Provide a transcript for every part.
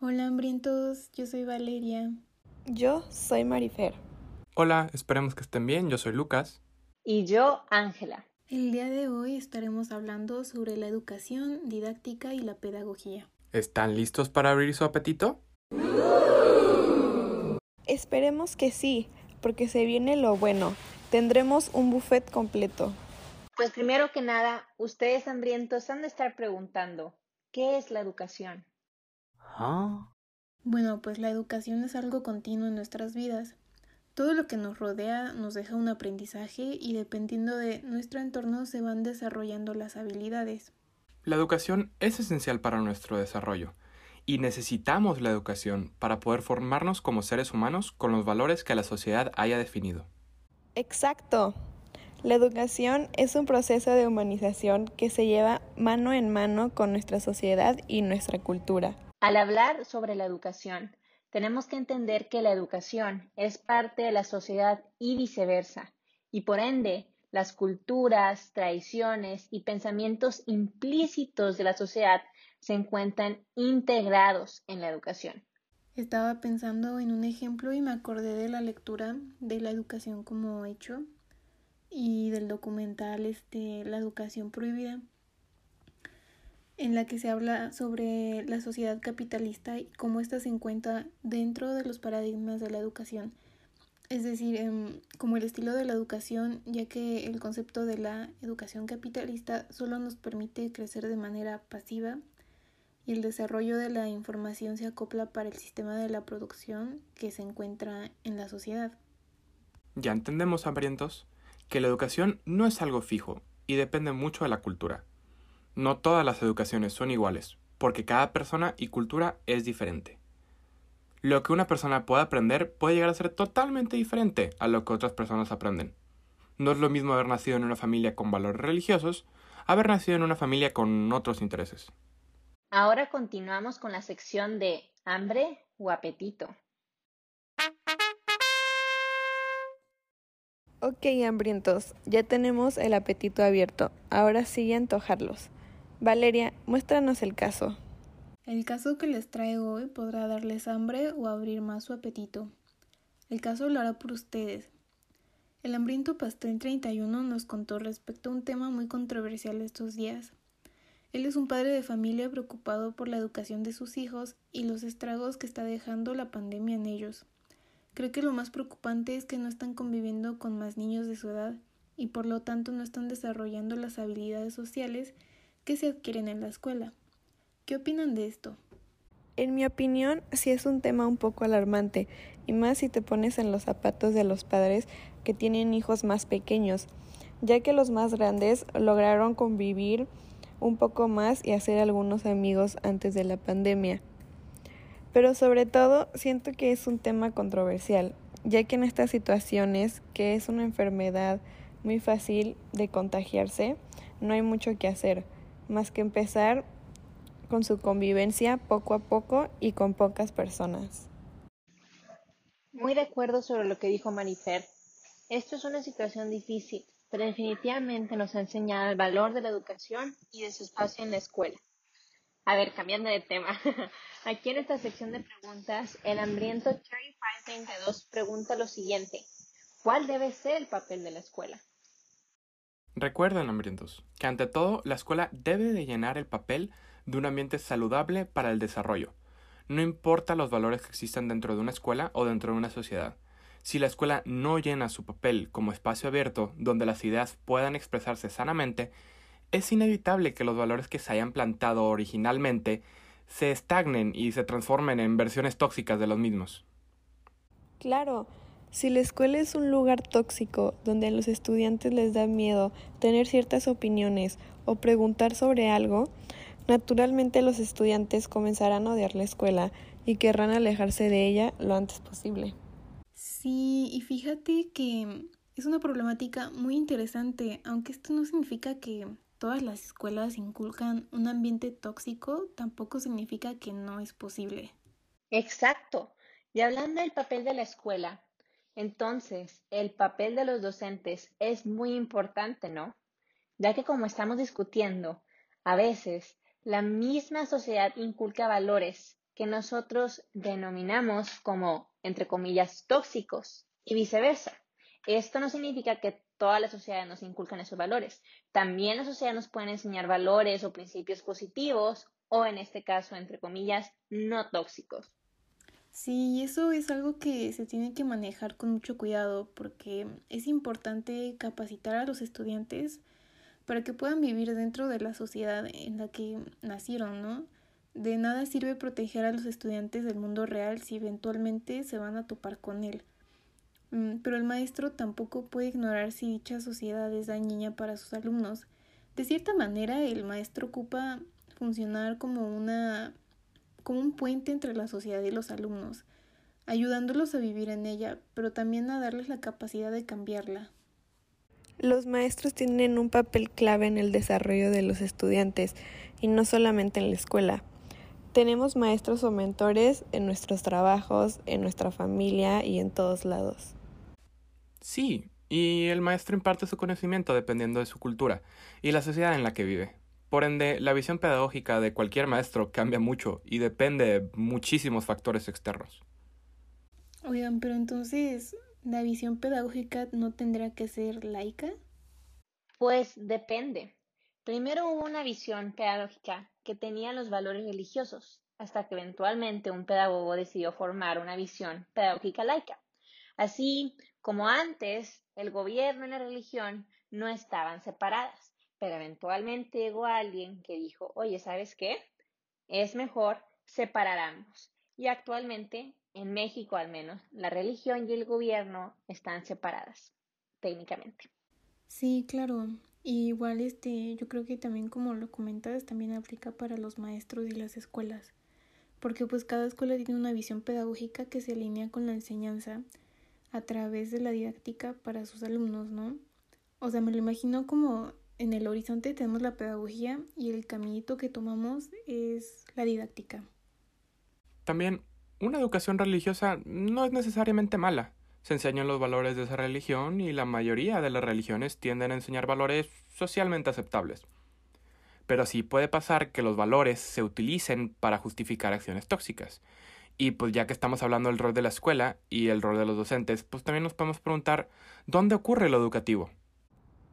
Hola hambrientos, yo soy Valeria. Yo soy Marifer. Hola, esperemos que estén bien, yo soy Lucas. Y yo, Ángela. El día de hoy estaremos hablando sobre la educación didáctica y la pedagogía. ¿Están listos para abrir su apetito? Esperemos que sí, porque se viene lo bueno. Tendremos un buffet completo. Pues primero que nada, ustedes hambrientos han de estar preguntando, ¿qué es la educación? ¿Ah? Bueno, pues la educación es algo continuo en nuestras vidas. Todo lo que nos rodea nos deja un aprendizaje y dependiendo de nuestro entorno se van desarrollando las habilidades. La educación es esencial para nuestro desarrollo y necesitamos la educación para poder formarnos como seres humanos con los valores que la sociedad haya definido. Exacto. La educación es un proceso de humanización que se lleva mano en mano con nuestra sociedad y nuestra cultura. Al hablar sobre la educación, tenemos que entender que la educación es parte de la sociedad y viceversa, y por ende, las culturas, tradiciones y pensamientos implícitos de la sociedad se encuentran integrados en la educación. Estaba pensando en un ejemplo y me acordé de la lectura de la educación como hecho y del documental este La educación prohibida en la que se habla sobre la sociedad capitalista y cómo ésta se encuentra dentro de los paradigmas de la educación. Es decir, em, como el estilo de la educación, ya que el concepto de la educación capitalista solo nos permite crecer de manera pasiva y el desarrollo de la información se acopla para el sistema de la producción que se encuentra en la sociedad. Ya entendemos, hambrientos, que la educación no es algo fijo y depende mucho de la cultura. No todas las educaciones son iguales, porque cada persona y cultura es diferente. Lo que una persona puede aprender puede llegar a ser totalmente diferente a lo que otras personas aprenden. No es lo mismo haber nacido en una familia con valores religiosos, haber nacido en una familia con otros intereses. Ahora continuamos con la sección de hambre o apetito. Ok, hambrientos, ya tenemos el apetito abierto. Ahora sigue antojarlos. Valeria, muéstranos el caso. El caso que les traigo hoy podrá darles hambre o abrir más su apetito. El caso lo hará por ustedes. El hambriento pastel 31 nos contó respecto a un tema muy controversial estos días. Él es un padre de familia preocupado por la educación de sus hijos y los estragos que está dejando la pandemia en ellos. Cree que lo más preocupante es que no están conviviendo con más niños de su edad y por lo tanto no están desarrollando las habilidades sociales que se adquieren en la escuela. ¿Qué opinan de esto? En mi opinión, sí es un tema un poco alarmante, y más si te pones en los zapatos de los padres que tienen hijos más pequeños, ya que los más grandes lograron convivir un poco más y hacer algunos amigos antes de la pandemia. Pero sobre todo siento que es un tema controversial, ya que en estas situaciones, que es una enfermedad muy fácil de contagiarse, no hay mucho que hacer más que empezar con su convivencia poco a poco y con pocas personas. Muy de acuerdo sobre lo que dijo Marifer. Esto es una situación difícil, pero definitivamente nos ha enseñado el valor de la educación y de su espacio en la escuela. A ver, cambiando de tema. Aquí en esta sección de preguntas, el hambriento Cherry 532 pregunta lo siguiente. ¿Cuál debe ser el papel de la escuela? Recuerden, hambrientos, que ante todo la escuela debe de llenar el papel de un ambiente saludable para el desarrollo. No importa los valores que existan dentro de una escuela o dentro de una sociedad. Si la escuela no llena su papel como espacio abierto donde las ideas puedan expresarse sanamente, es inevitable que los valores que se hayan plantado originalmente se estagnen y se transformen en versiones tóxicas de los mismos. Claro, si la escuela es un lugar tóxico donde a los estudiantes les da miedo tener ciertas opiniones o preguntar sobre algo, Naturalmente los estudiantes comenzarán a odiar la escuela y querrán alejarse de ella lo antes posible. Sí, y fíjate que es una problemática muy interesante, aunque esto no significa que todas las escuelas inculcan un ambiente tóxico, tampoco significa que no es posible. Exacto. Y hablando del papel de la escuela, entonces el papel de los docentes es muy importante, ¿no? Ya que como estamos discutiendo, a veces la misma sociedad inculca valores que nosotros denominamos como, entre comillas, tóxicos y viceversa. Esto no significa que todas las sociedades nos inculcan esos valores. También las sociedades nos pueden enseñar valores o principios positivos o, en este caso, entre comillas, no tóxicos. Sí, eso es algo que se tiene que manejar con mucho cuidado porque es importante capacitar a los estudiantes para que puedan vivir dentro de la sociedad en la que nacieron, ¿no? De nada sirve proteger a los estudiantes del mundo real si eventualmente se van a topar con él. Mm, pero el maestro tampoco puede ignorar si dicha sociedad es dañina para sus alumnos. De cierta manera, el maestro ocupa funcionar como una como un puente entre la sociedad y los alumnos, ayudándolos a vivir en ella, pero también a darles la capacidad de cambiarla. Los maestros tienen un papel clave en el desarrollo de los estudiantes y no solamente en la escuela. Tenemos maestros o mentores en nuestros trabajos, en nuestra familia y en todos lados. Sí, y el maestro imparte su conocimiento dependiendo de su cultura y la sociedad en la que vive. Por ende, la visión pedagógica de cualquier maestro cambia mucho y depende de muchísimos factores externos. Oigan, pero entonces, ¿La visión pedagógica no tendrá que ser laica? Pues depende. Primero hubo una visión pedagógica que tenía los valores religiosos, hasta que eventualmente un pedagogo decidió formar una visión pedagógica laica. Así como antes el gobierno y la religión no estaban separadas, pero eventualmente llegó alguien que dijo, oye, ¿sabes qué? Es mejor separar ambos. Y actualmente en México al menos, la religión y el gobierno están separadas, técnicamente. Sí, claro. Y igual este, yo creo que también como lo comentas, también aplica para los maestros y las escuelas. Porque pues cada escuela tiene una visión pedagógica que se alinea con la enseñanza a través de la didáctica para sus alumnos, ¿no? O sea, me lo imagino como en el horizonte tenemos la pedagogía y el caminito que tomamos es la didáctica. También una educación religiosa no es necesariamente mala. Se enseñan los valores de esa religión y la mayoría de las religiones tienden a enseñar valores socialmente aceptables. Pero sí puede pasar que los valores se utilicen para justificar acciones tóxicas. Y pues ya que estamos hablando del rol de la escuela y el rol de los docentes, pues también nos podemos preguntar ¿dónde ocurre lo educativo?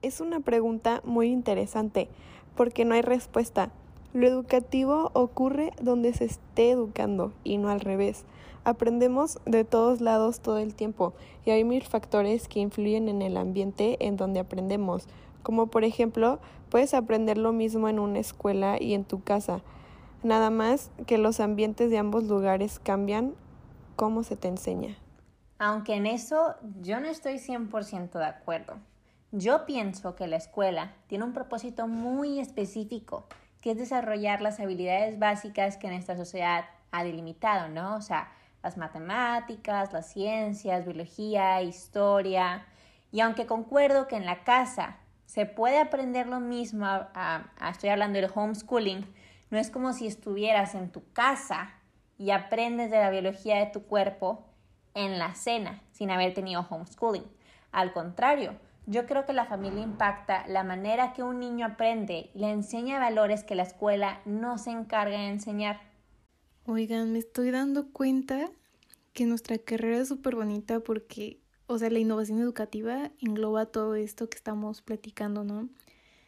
Es una pregunta muy interesante, porque no hay respuesta. Lo educativo ocurre donde se esté educando y no al revés. Aprendemos de todos lados todo el tiempo y hay mil factores que influyen en el ambiente en donde aprendemos, como por ejemplo puedes aprender lo mismo en una escuela y en tu casa, nada más que los ambientes de ambos lugares cambian cómo se te enseña. Aunque en eso yo no estoy 100% de acuerdo. Yo pienso que la escuela tiene un propósito muy específico que es desarrollar las habilidades básicas que nuestra sociedad ha delimitado, ¿no? O sea, las matemáticas, las ciencias, biología, historia. Y aunque concuerdo que en la casa se puede aprender lo mismo, estoy hablando del homeschooling, no es como si estuvieras en tu casa y aprendes de la biología de tu cuerpo en la cena sin haber tenido homeschooling. Al contrario, yo creo que la familia impacta la manera que un niño aprende y le enseña valores que la escuela no se encarga de enseñar. Oigan, me estoy dando cuenta que nuestra carrera es súper bonita porque, o sea, la innovación educativa engloba todo esto que estamos platicando, ¿no?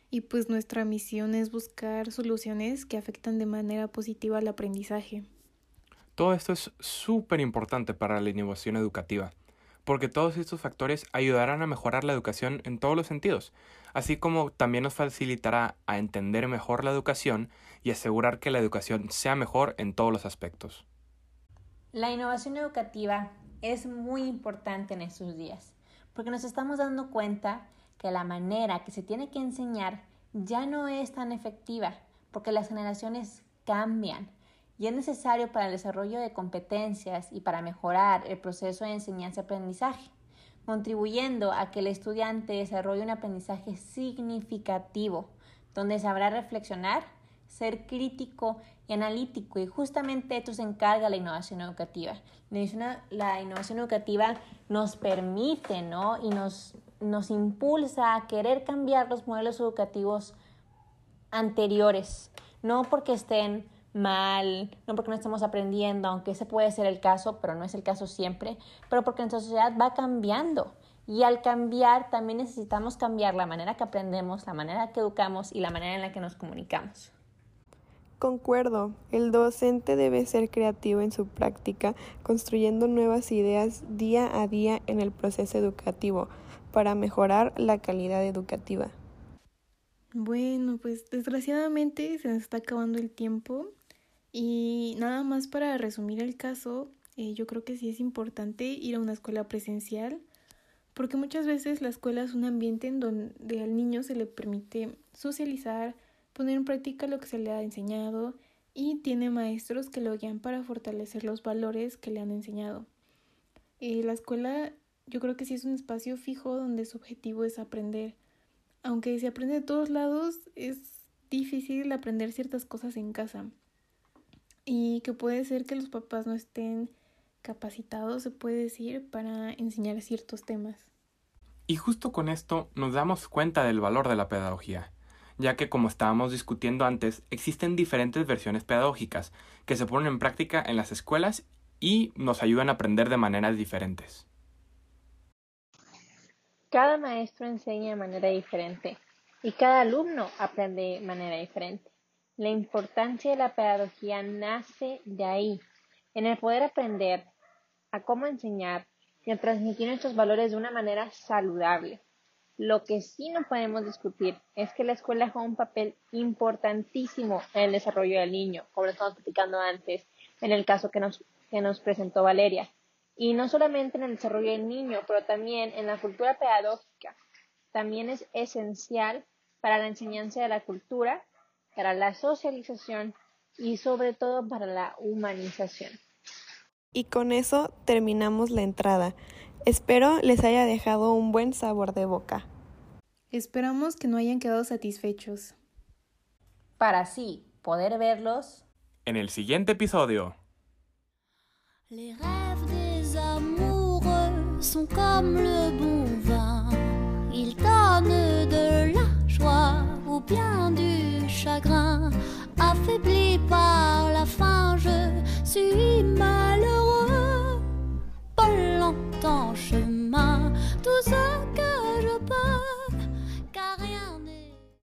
Y pues nuestra misión es buscar soluciones que afectan de manera positiva al aprendizaje. Todo esto es súper importante para la innovación educativa porque todos estos factores ayudarán a mejorar la educación en todos los sentidos, así como también nos facilitará a entender mejor la educación y asegurar que la educación sea mejor en todos los aspectos. La innovación educativa es muy importante en estos días, porque nos estamos dando cuenta que la manera que se tiene que enseñar ya no es tan efectiva, porque las generaciones cambian y es necesario para el desarrollo de competencias y para mejorar el proceso de enseñanza-aprendizaje, contribuyendo a que el estudiante desarrolle un aprendizaje significativo, donde sabrá reflexionar, ser crítico y analítico, y justamente esto se encarga la innovación educativa. La innovación, educativa nos permite ¿no? y nos, nos impulsa a querer cambiar los modelos educativos anteriores, no porque estén mal, no porque no estemos aprendiendo, aunque ese puede ser el caso, pero no es el caso siempre, pero porque nuestra sociedad va cambiando. Y al cambiar también necesitamos cambiar la manera que aprendemos, la manera que educamos y la manera en la que nos comunicamos. Concuerdo, el docente debe ser creativo en su práctica, construyendo nuevas ideas día a día en el proceso educativo para mejorar la calidad educativa. Bueno, pues desgraciadamente se nos está acabando el tiempo y nada más para resumir el caso, eh, yo creo que sí es importante ir a una escuela presencial porque muchas veces la escuela es un ambiente en donde al niño se le permite socializar, poner en práctica lo que se le ha enseñado y tiene maestros que lo guían para fortalecer los valores que le han enseñado. Eh, la escuela yo creo que sí es un espacio fijo donde su objetivo es aprender. Aunque se aprende de todos lados, es difícil aprender ciertas cosas en casa. Y que puede ser que los papás no estén capacitados, se puede decir, para enseñar ciertos temas. Y justo con esto nos damos cuenta del valor de la pedagogía ya que como estábamos discutiendo antes, existen diferentes versiones pedagógicas que se ponen en práctica en las escuelas y nos ayudan a aprender de maneras diferentes. Cada maestro enseña de manera diferente y cada alumno aprende de manera diferente. La importancia de la pedagogía nace de ahí, en el poder aprender a cómo enseñar y a transmitir nuestros valores de una manera saludable. Lo que sí no podemos discutir es que la escuela juega un papel importantísimo en el desarrollo del niño, como lo estamos platicando antes, en el caso que nos, que nos presentó Valeria. Y no solamente en el desarrollo del niño, pero también en la cultura pedagógica. También es esencial para la enseñanza de la cultura, para la socialización y sobre todo para la humanización. Y con eso terminamos la entrada. Espero les haya dejado un buen sabor de boca. Esperamos que no hayan quedado satisfechos. Para así poder verlos en el siguiente episodio. Les rêves des amoureux sont comme le bon vin. Ils donnent de la joie ou bien du chagrin, affaibli par la faim, je suis malheureux. Pas longtemps chemin, tout seul.